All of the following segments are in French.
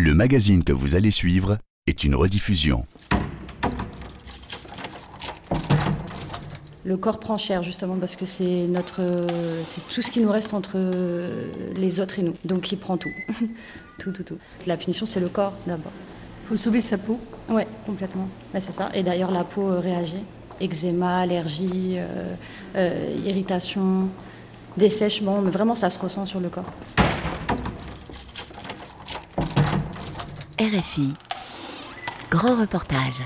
Le magazine que vous allez suivre est une rediffusion. Le corps prend cher justement parce que c'est notre, c'est tout ce qui nous reste entre les autres et nous. Donc il prend tout, tout, tout, tout. La punition c'est le corps d'abord. Faut sauver sa peau. Ouais, complètement. Bah, c'est ça. Et d'ailleurs la peau euh, réagit. Eczéma, allergie, euh, euh, irritation, dessèchement. Mais vraiment ça se ressent sur le corps. RFI. Grand reportage.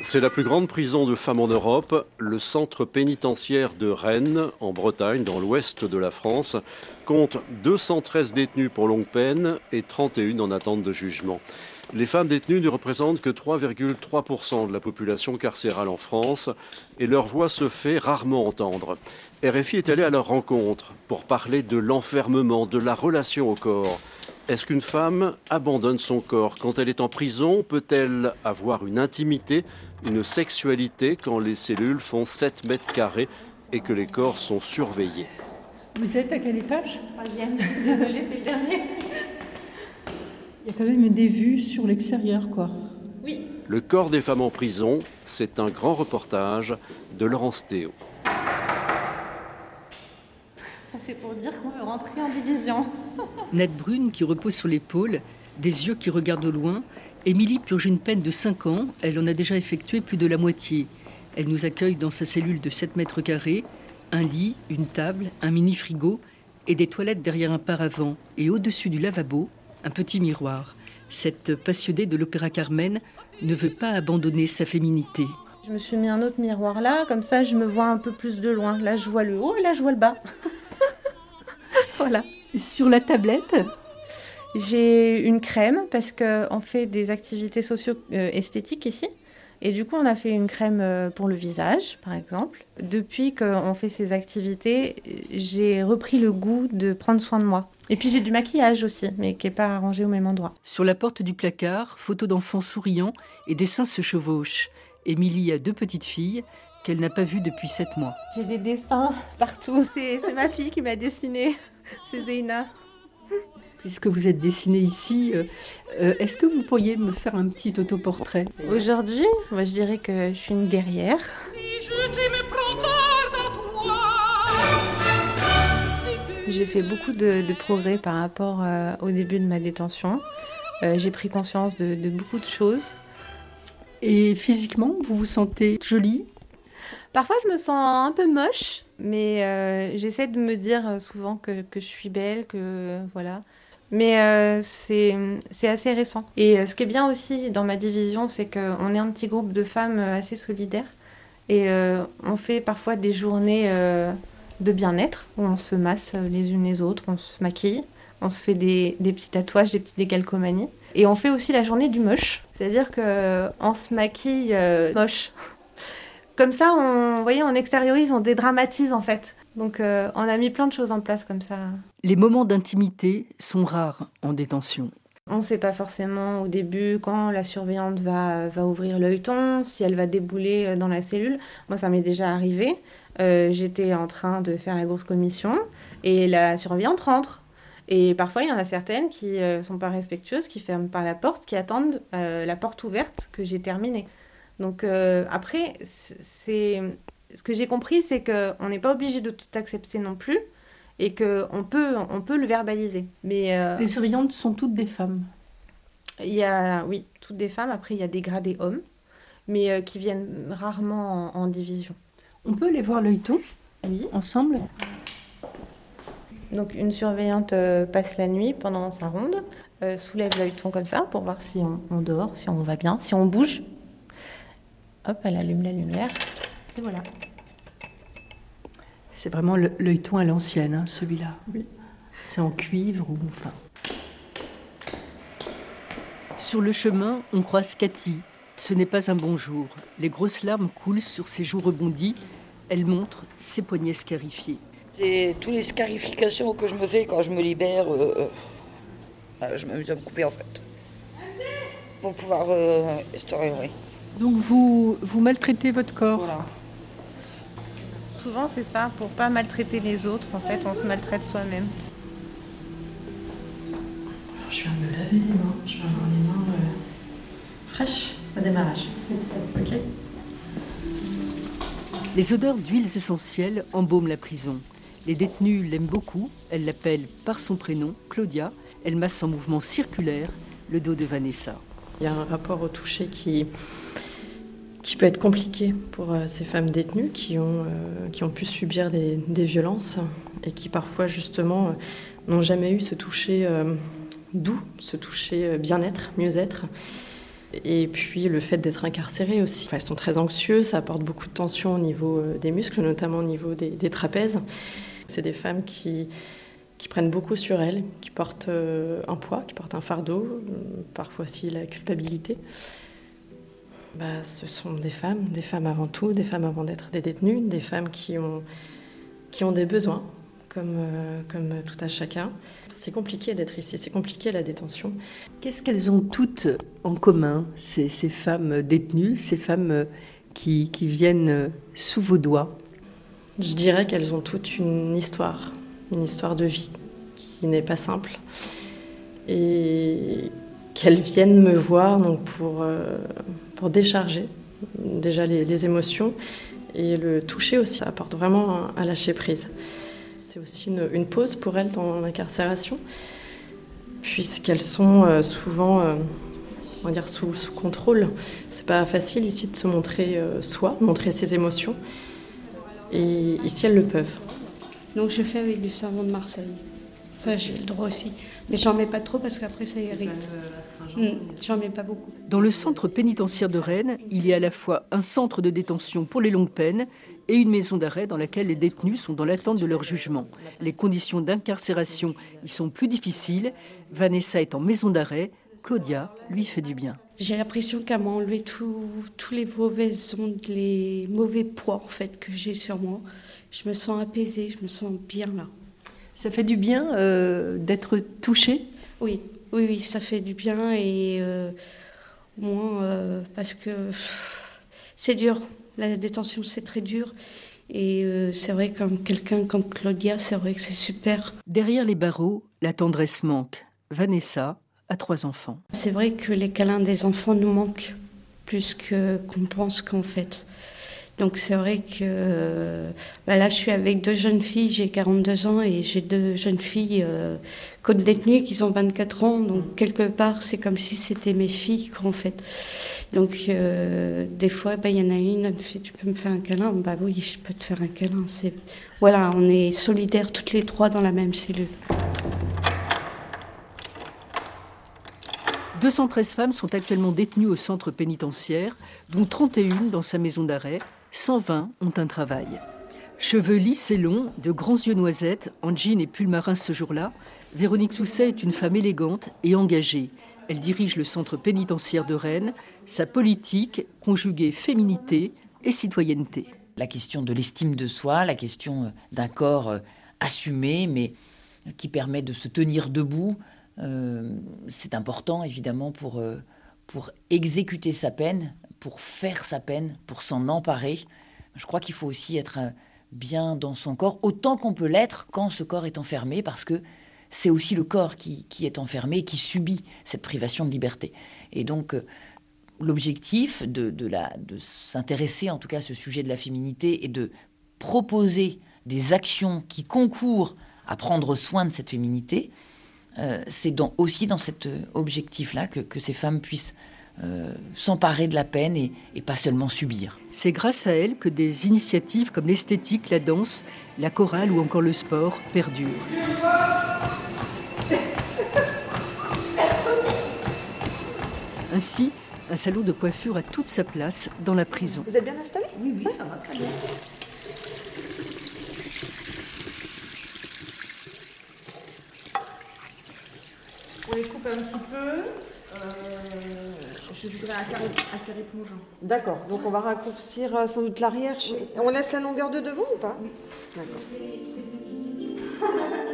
C'est la plus grande prison de femmes en Europe. Le centre pénitentiaire de Rennes, en Bretagne, dans l'ouest de la France, compte 213 détenus pour longue peine et 31 en attente de jugement. Les femmes détenues ne représentent que 3,3% de la population carcérale en France et leur voix se fait rarement entendre. RFI est allé à leur rencontre pour parler de l'enfermement, de la relation au corps. Est-ce qu'une femme abandonne son corps quand elle est en prison? Peut-elle avoir une intimité, une sexualité quand les cellules font 7 mètres carrés et que les corps sont surveillés? Vous êtes à quel étage? Troisième. Désolée, c'est le dernier. Il y a quand même des vues sur l'extérieur, quoi. Oui. Le corps des femmes en prison, c'est un grand reportage de Laurence Théo. Ça, c'est pour dire qu'on veut rentrer en division. Nette brune qui repose sur l'épaule, des yeux qui regardent au loin. Émilie purge une peine de 5 ans. Elle en a déjà effectué plus de la moitié. Elle nous accueille dans sa cellule de 7 mètres carrés. Un lit, une table, un mini frigo et des toilettes derrière un paravent. Et au-dessus du lavabo, un petit miroir. Cette passionnée de l'opéra Carmen ne veut pas abandonner sa féminité. Je me suis mis un autre miroir là, comme ça je me vois un peu plus de loin. Là je vois le haut et là je vois le bas. voilà. Sur la tablette, J'ai une crème parce qu'on fait des activités socio-esthétiques ici. Et du coup, on a fait une crème euh, pour le visage, par exemple. Depuis qu'on fait ces activités, j'ai repris le goût de prendre soin de moi. Et puis j'ai du maquillage aussi, mais qui n'est pas arrangé au même endroit. Sur la porte du placard, photos d'enfants souriants et des seins se chevauchent. Émilie a deux petites filles qu'elle n'a pas vues depuis sept mois. J'ai des dessins partout. C'est c'est ma fille qui m'a dessiné. C'est Zeina. puisque vous êtes dessinée ici, euh, euh, est-ce que vous pourriez me faire un petit autoportrait? Aujourd'hui, moi je dirais que je suis une guerrière. J'ai fait beaucoup de, de progrès par rapport euh, au début de ma détention. Euh, j'ai pris conscience de, de beaucoup de choses. Et physiquement, vous vous sentez jolie? Parfois, je me sens un peu moche, mais euh, j'essaie de me dire euh, souvent que, je suis belle, que voilà. Mais euh, c'est assez récent. Et ce qui est bien aussi dans ma division, c'est qu'on est un petit groupe de femmes assez solidaires. Et on fait parfois des journées de bien-être, où on se masse les unes les autres, on se maquille, on se fait des, petits tatouages, des petites décalcomanies. Et on fait aussi la journée du moche. C'est-à-dire qu'on se maquille moche. Comme ça, on, vous voyez, on extériorise, on dédramatise en fait. Donc euh, on a mis plein de choses en place comme ça. Les moments d'intimité sont rares en détention. On ne sait pas forcément au début quand la surveillante va, va ouvrir l'œilleton, si elle va débouler euh, dans la cellule. Moi, ça m'est déjà arrivé. Euh, J'étais en train de faire la grosse commission et la surveillante rentre. Et parfois, il y en a certaines qui ne sont pas respectueuses, qui ferment pas la porte, qui attendent euh, la porte ouverte que j'ai terminée. Donc euh, après, c'est ce que j'ai compris, c'est qu'on n'est pas obligé de tout accepter non plus et qu'on peut, on peut le verbaliser. Mais euh, Les surveillantes sont toutes des femmes. il y a, oui, toutes des femmes. Après, il y a des gradés hommes, mais euh, qui viennent rarement en, en division. On peut aller voir l'œilleton Oui. ensemble Donc, une surveillante passe la nuit pendant sa ronde, soulève l'œilleton comme ça pour voir si on, on dort, si on va bien, si on bouge. Hop, elle allume la lumière. Et voilà. C'est vraiment le- l'œilleton à l'ancienne, hein, celui-là. C'est en cuivre ou enfin. Sur le chemin, on croise Cathy. Ce n'est pas un bon jour. Les grosses larmes coulent sur ses joues rebondies. Elle montre ses poignets scarifiés. C'est toutes les scarifications que je me fais quand je me libère. euh, euh, euh, je m'amuse à me couper en fait. Pour pouvoir euh, restaurer, oui. Donc vous, vous maltraitez votre corps Voilà. Souvent, c'est ça, pour pas maltraiter les autres, en fait, on se maltraite soi-même. je viens de me laver les mains. Je vais avoir les mains euh, fraîches au démarrage. Ok Les odeurs d'huiles essentielles embaument la prison. Les détenus l'aiment beaucoup. Elle l'appelle par son prénom, Claudia. Elle masse en mouvement circulaire le dos de Vanessa. Il y a un rapport au toucher qui, qui peut être compliqué pour euh, ces femmes détenues qui ont, euh, qui ont pu subir des, des violences et qui parfois justement euh, n'ont jamais eu ce toucher doux, ce toucher bien-être, mieux-être. Et puis le fait d'être incarcérées aussi. Elles sont très anxieuses, ça apporte beaucoup de tension au niveau des muscles, notamment au niveau des, des trapèzes. C'est des femmes qui, qui prennent beaucoup sur elles, qui portent un poids, qui portent un fardeau, parfois aussi la culpabilité. Bah, ce sont des femmes, des femmes avant tout, des femmes avant d'être des détenues, des femmes qui ont, qui ont des besoins, comme, euh, comme tout à chacun. C'est compliqué d'être ici, c'est compliqué la détention. Qu'est-ce qu'elles ont toutes en commun, ces, ces femmes détenues, ces femmes qui, qui viennent sous vos doigts? Je dirais qu'elles ont toutes une histoire, une histoire de vie qui n'est pas simple. Et qu'elles viennent me voir donc pour, euh, pour décharger déjà les, émotions et le toucher aussi. Apporte vraiment à lâcher prise. C'est aussi une, pause pour elles dans l'incarcération, puisqu'elles sont euh, souvent euh, on dire sous, sous contrôle. C'est pas facile ici de se montrer euh, soi, montrer ses émotions. Et ici, elles le peuvent. Donc je fais avec du savon de Marseille. Ça, j'ai le droit aussi. Mais j'en mets pas trop parce qu'après ça irrite. Mmh, j'en mets pas beaucoup. Dans le centre pénitentiaire de Rennes, il y a à la fois un centre de détention pour les longues peines et une maison d'arrêt dans laquelle les détenus sont dans l'attente de leur jugement. Les conditions d'incarcération y sont plus difficiles. Vanessa est en maison d'arrêt. Claudia lui fait du bien. J'ai l'impression qu'elle m'a enlevé tous les mauvais ondes, les mauvais poids en fait que j'ai sur moi. Je me sens apaisée, je me sens bien là. Ça fait du bien euh, d'être touché? Oui, oui, oui, ça fait du bien et euh, moins euh, parce que c'est dur. La détention, c'est très dur. Et euh, c'est vrai, comme quelqu'un comme Claudia, c'est vrai que c'est super. Derrière les barreaux, la tendresse manque. Vanessa a trois enfants. C'est vrai que les câlins des enfants nous manquent plus que qu'on pense qu'en fait. Donc c'est vrai que bah là je suis avec deux jeunes filles, j'ai 42 ans et j'ai deux jeunes filles euh, côte détenues qui ont 24 ans. Donc quelque part c'est comme si c'était mes filles en fait. Donc euh, des fois bah, il y en a une, elle fait tu peux me faire un câlin? Bah oui je peux te faire un câlin. C'est voilà on est solidaires toutes les trois dans la même cellule. 213 femmes sont actuellement détenues au centre pénitentiaire, dont 31 dans sa maison d'arrêt. 120 ont un travail. Cheveux lisses et longs, de grands yeux noisettes, en jean et pull marin ce jour-là, Véronique Sousset est une femme élégante et engagée. Elle dirige le centre pénitentiaire de Rennes. Sa politique conjuguée féminité et citoyenneté. La question de l'estime de soi, la question d'un corps assumé, mais qui permet de se tenir debout, euh, c'est important évidemment pour, euh, pour exécuter sa peine, pour faire sa peine, pour s'en emparer. Je crois qu'il faut aussi être bien dans son corps, autant qu'on peut l'être quand ce corps est enfermé, parce que c'est aussi le corps qui, qui, est enfermé qui subit cette privation de liberté. Et donc, euh, l'objectif de, de, de s'intéresser en tout cas à ce sujet de la féminité et de proposer des actions qui concourent à prendre soin de cette féminité, euh, c'est dans, aussi dans cet objectif-là que, que, ces femmes puissent euh, s'emparer de la peine et, et, pas seulement subir. C'est grâce à elles que des initiatives comme l'esthétique, la danse, la chorale ou encore le sport perdurent. Ainsi, un salon de coiffure a toute sa place dans la prison. Vous êtes bien installé? Oui, oui, ça va très bien. On les coupe un petit peu. Je voudrais un carré, plongeant. D'accord, donc on va raccourcir euh, sans doute l'arrière. Oui. On laisse la longueur de devant ou pas Oui. D'accord.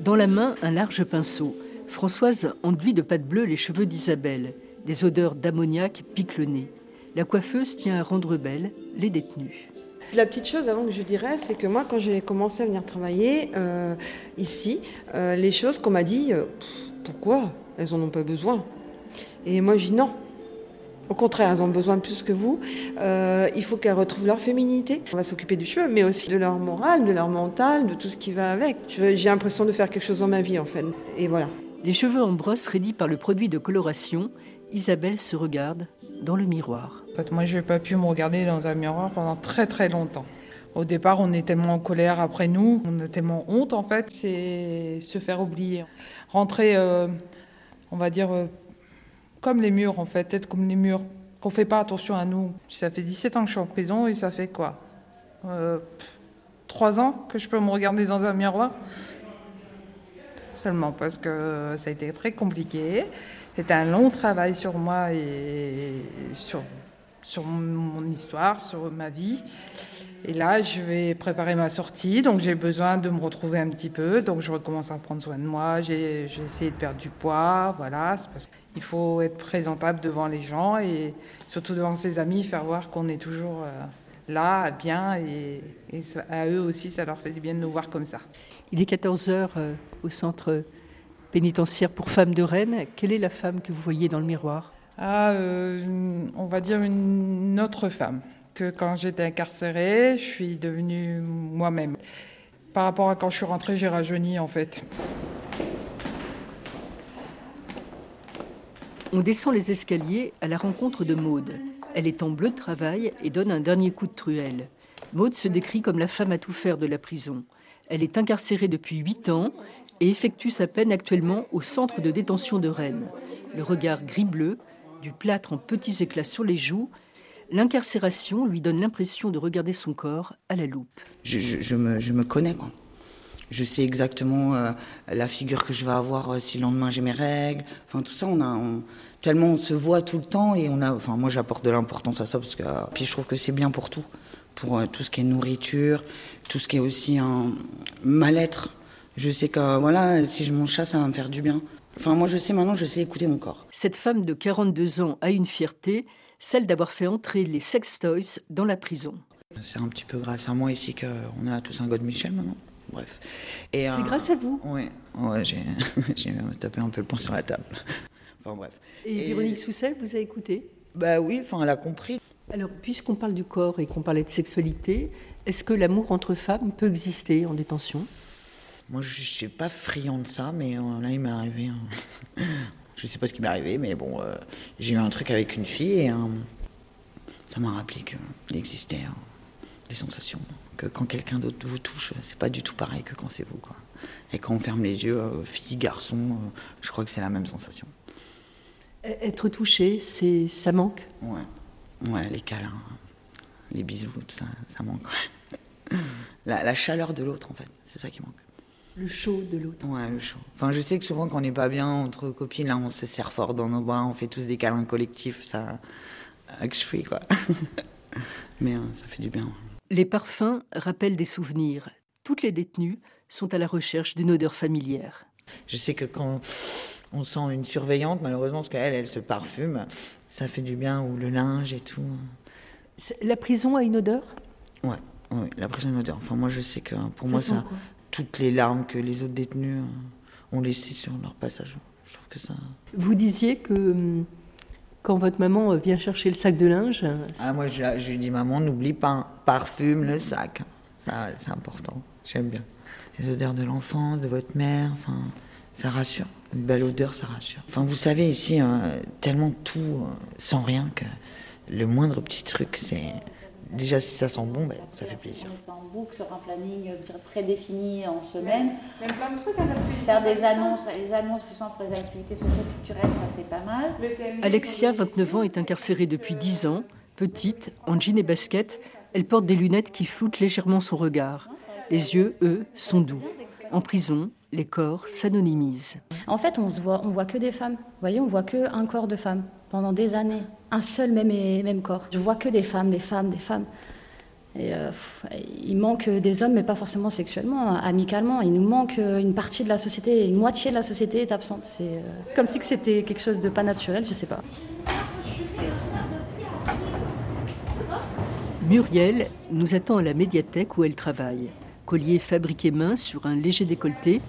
Dans la main, un large pinceau. Françoise enduit de pâte bleue les cheveux d'Isabelle. Des odeurs d'ammoniac piquent le nez. La coiffeuse tient à rendre belle les détenus. La petite chose avant que je dirais, c'est que moi, quand j'ai commencé à venir travailler euh, ici, euh, les choses qu'on m'a dit, euh, pourquoi? Elles en ont pas besoin. Et moi, je dis non. Au contraire, elles ont besoin plus que vous. Euh, il faut qu'elles retrouvent leur féminité. On va s'occuper du cheveu, mais aussi de leur morale, de leur mental, de tout ce qui va avec. J'ai l'impression de faire quelque chose dans ma vie, en fait. Et voilà. Les cheveux en brosse raidis par le produit de coloration, Isabelle se regarde dans le miroir. En fait, moi, je n'ai pas pu me regarder dans un miroir pendant très très longtemps. Au départ, on est tellement en colère après nous, on a tellement honte en fait, c'est se faire oublier. Rentrer, euh, on va dire, euh, comme les murs en fait, être comme les murs, qu'on fait pas attention à nous. Ça fait 17 ans que je suis en prison et ça fait quoi euh, 3 ans que je peux me regarder dans un miroir? Seulement parce que ça a été très compliqué. C'était un long travail sur moi et sur, sur mon histoire, sur ma vie. Et là, je vais préparer ma sortie, donc j'ai besoin de me retrouver un petit peu. Donc je recommence à prendre soin de moi. J'ai essayé de perdre du poids, voilà. Parce Il faut être présentable devant les gens et surtout devant ses amis, faire voir qu'on est toujours euh, là, bien. Et, à eux aussi, ça leur fait du bien de nous voir comme ça. Il est 14 h euh, au centre pénitentiaire pour femmes de Rennes. Quelle est la femme que vous voyez dans le miroir? Ah, euh, on va dire une autre femme quand j'étais incarcérée, je suis devenue moi-même. Par rapport à quand je suis rentrée, j'ai rajeuni en fait. On descend les escaliers à la rencontre de Maude. Elle est en bleu de travail et donne un dernier coup de truelle. Maude se décrit comme la femme à tout faire de la prison. Elle est incarcérée depuis 8 ans et effectue sa peine actuellement au centre de détention de Rennes. Le regard gris-bleu, du plâtre en petits éclats sur les joues L'incarcération lui donne l'impression de regarder son corps à la loupe. Je, me, connais, quoi. Je sais exactement euh, la figure que je vais avoir euh, si le lendemain j'ai mes règles. Enfin, tout ça, on a. tellement on se voit tout le temps et on a. Enfin, moi, j'apporte de l'importance à ça parce que. Euh, puis je trouve que c'est bien pour tout. Pour tout ce qui est nourriture, tout ce qui est aussi un mal-être. Je sais que, voilà, si je mange ça, ça va me faire du bien. Enfin, moi, je sais maintenant, je sais écouter mon corps. Cette femme de 42 ans a une fierté celle d'avoir fait entrer les sex toys dans la prison. C'est un petit peu grâce à moi ici qu'on a tous un God Michel maintenant. Bref. C'est euh, grâce à vous Oui, ouais, j'ai tapé un peu le poing sur la table. enfin bref. Et, Véronique Soussel, vous avez écouté? Bah oui, enfin elle a compris. Alors, puisqu'on parle du corps et qu'on parlait de sexualité, est-ce que l'amour entre femmes peut exister en détention? Moi, je ne suis pas friand de ça, mais euh, là, il m'est arrivé un, je sais pas ce qui m'est arrivé, mais bon, euh, j'ai eu un truc avec une fille et euh, ça m'a rappelé qu'il existait hein, des sensations. Que quand quelqu'un d'autre vous touche, c'est pas du tout pareil que quand c'est vous. Quoi. Et quand on ferme les yeux, euh, fille, garçon, je crois que c'est la même sensation. Être touché, c'est ça manque? Ouais. Ouais, les câlins, les bisous, tout ça, ça manque. la chaleur de l'autre, en fait, c'est ça qui manque. Le chaud de l'autre. Ouais, le chaud. Enfin, je sais que souvent, quand on n'est pas bien entre copines, là, on se serre fort dans nos bras, on fait tous des câlins collectifs, ça. Ex-free, quoi. Mais euh, ça fait du bien. Les parfums rappellent des souvenirs. Toutes les détenues sont à la recherche d'une odeur familière. Je sais que quand on sent une surveillante, malheureusement, parce qu'elle, elle se parfume, ça fait du bien, ou le linge et tout. La prison a une odeur? Ouais, oui, la prison a une odeur. Enfin, moi, je sais que pour moi, ça, toutes les larmes que les autres détenus euh, ont laissées sur leur passage. Je trouve que ça. Vous disiez que hum, quand votre maman euh, vient chercher le sac de linge. Ah, moi, je, lui dis maman, n'oublie pas, parfume le sac. Ça, c'est important. J'aime bien. Les odeurs de l'enfance, de votre mère, enfin, ça rassure. Une belle odeur, ça rassure. Enfin, vous savez, ici, hein, tellement tout sans rien que le moindre petit truc, c'est déjà si ça sent bon, ben, ça fait plaisir. En boucle sur un planning prédéfini en semaine. Même plein de trucs. Hein, Faire des annonces, les annonces justement pour les activités socio-culturelles, ça c'est pas mal. Alexia, 29 ans, est incarcérée depuis 10 ans. Petite, en jean et basket, elle porte des lunettes qui floutent légèrement son regard. Les yeux, eux, sont doux. En prison, les corps s'anonymisent. En fait, on ne voit, on voit que des femmes. Vous voyez, on voit que un corps de femme pendant des années. Un seul même, même corps. Je vois que des femmes, des femmes, des femmes. Et, euh, il manque des hommes, mais pas forcément sexuellement, amicalement. Il nous manque une partie de la société, une moitié de la société est absente. C'est euh, comme si c'était quelque chose de pas naturel, je sais pas. Muriel nous attend à la médiathèque où elle travaille. Collier fabriqué main sur un léger décolleté,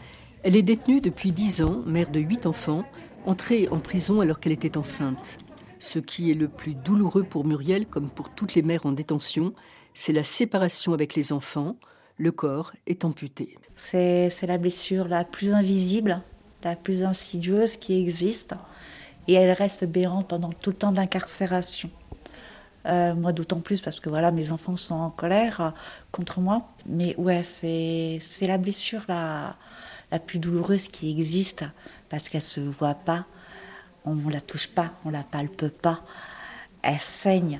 Elle est détenue depuis 10 ans, mère de 8 enfants, entrée en prison alors qu'elle était enceinte. Ce qui est le plus douloureux pour Muriel, comme pour toutes les mères en détention, c'est la séparation avec les enfants. Le corps est amputé. C'est la blessure la plus invisible, la plus insidieuse qui existe. Et elle reste béante pendant tout le temps de l'incarcération. Euh, moi, d'autant plus parce que voilà, mes enfants sont en colère contre moi. Mais ouais, c'est la blessure la, la plus douloureuse qui existe parce qu'elle se voit pas, on ne la touche pas, on la palpe pas, elle saigne.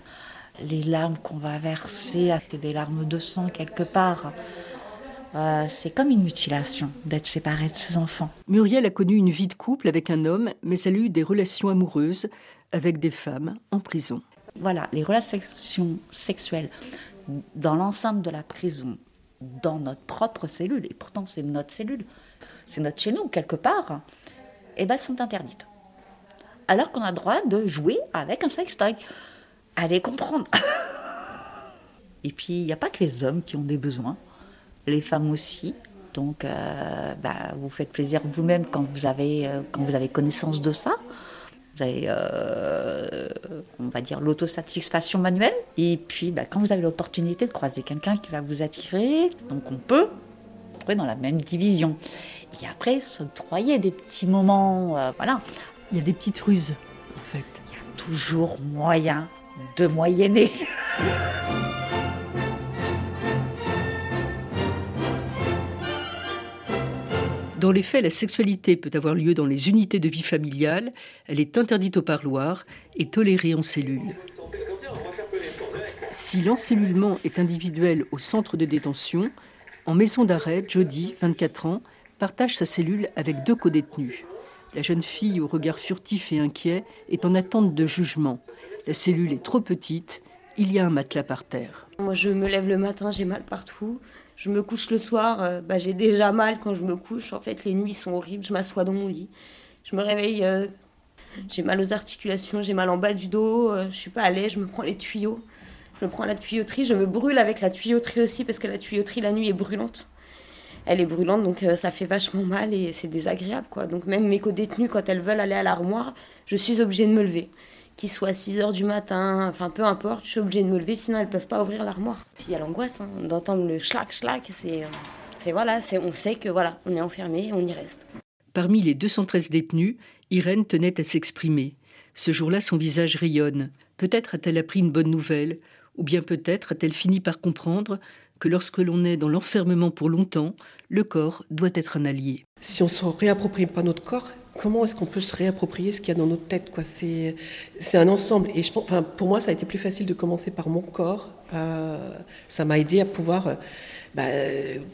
Les larmes qu'on va verser, c'est des larmes de sang quelque part. Euh, c'est comme une mutilation d'être séparée de ses enfants. Muriel a connu une vie de couple avec un homme, mais elle a eu des relations amoureuses avec des femmes en prison. Voilà, les relations sexuelles dans l'enceinte de la prison, dans notre propre cellule, et pourtant c'est notre cellule, c'est notre chez nous quelque part, eh ben, sont interdites. Alors qu'on a le droit de jouer avec un sextoy. Allez comprendre. et puis, il n'y a pas que les hommes qui ont des besoins, les femmes aussi. Donc, euh, bah, vous faites plaisir vous-même quand, vous euh, quand vous avez connaissance de ça. Vous avez, euh, on va dire, l'autosatisfaction manuelle. Et puis, bah, quand vous avez l'opportunité de croiser quelqu'un qui va vous attirer, donc on peut trouver dans la même division. Et après, s'octroyer des petits moments, euh, voilà. Il y a des petites ruses, en fait. Il y a toujours moyen de moyenner. Dans les faits, la sexualité peut avoir lieu dans les unités de vie familiale, elle est interdite au parloir et tolérée en cellule. Si l'encellulement est individuel au centre de détention, en maison d'arrêt, Jody, 24 ans, partage sa cellule avec deux codétenus. La jeune fille, au regard furtif et inquiet, est en attente de jugement. La cellule est trop petite, il y a un matelas par terre. Moi, je me lève le matin, j'ai mal partout. Je me couche le soir, euh, bah, j'ai déjà mal quand je me couche. En fait, les nuits sont horribles, je m'assois dans mon lit. Je me réveille, euh, j'ai mal aux articulations, j'ai mal en bas du dos, euh, je suis pas à l'aise, je me prends les tuyaux. Je me prends la tuyauterie, je me brûle avec la tuyauterie aussi parce que la tuyauterie la nuit est brûlante elle est brûlante, donc euh, ça fait vachement mal et c'est désagréable. quoi. Donc même mes co-détenues, quand elles veulent aller à l'armoire, je suis obligée de me lever. Qu'il soit 6 heures du matin, enfin peu importe, je suis obligée de me lever, sinon elles peuvent pas ouvrir l'armoire. Puis il y a l'angoisse hein, d'entendre le schlac schlac, c'est, c'est voilà, c'est, on sait que voilà, on est enfermé, on y reste. Parmi les 213 détenus, Irène tenait à s'exprimer. Ce jour-là, son visage rayonne. Peut-être a-t-elle appris une bonne nouvelle, ou bien peut-être a-t-elle fini par comprendre que lorsque l'on est dans l'enfermement pour longtemps, le corps doit être un allié. Si on ne se réapproprie pas notre corps, comment est-ce qu'on peut se réapproprier ce qu'il y a dans notre tête quoi c'est, c'est un ensemble. Et je, enfin, pour moi, ça a été plus facile de commencer par mon corps. Euh, ça m'a aidé à pouvoir euh, bah,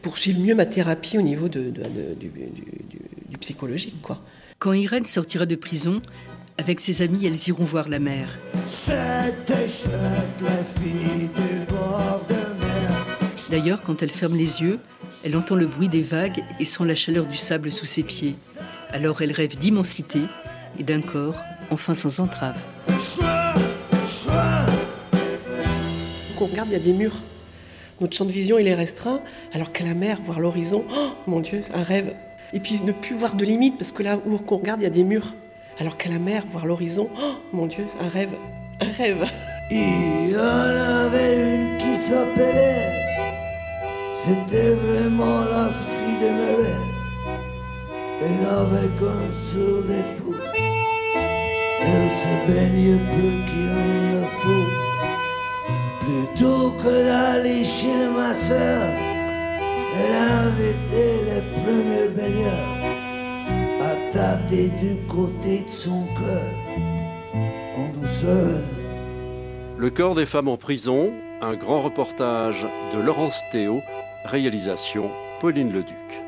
poursuivre mieux ma thérapie au niveau de, du, du, psychologique. Quoi. Quand Irène sortira de prison, avec ses amis, elles iront voir la mer. C'était chouette, la fille du bord de D'ailleurs, quand elle ferme les yeux, elle entend le bruit des vagues et sent la chaleur du sable sous ses pieds. Alors elle rêve d'immensité et d'un corps enfin sans entrave. Quand on regarde, il y a des murs. Notre champ de vision, il est restreint, alors qu'à la mer, voir l'horizon, oh mon Dieu, un rêve. Et puis ne plus voir de limites, parce que là où on regarde, il y a des murs. Alors qu'à la mer, voir l'horizon, oh mon Dieu, un rêve, un rêve. Il y en avait une qui s'appelait c'était vraiment la fille de mes rêves. Elle avait qu'un seul défaut. Elle se baignait plus qu'il ne faut. Plutôt que d'aller chez ma soeur, elle invitait les premiers baigneurs à tâter du côté de son cœur, en douceur. Le corps des femmes en prison, un grand reportage de Laurence Théo Réalisation Pauline Leduc.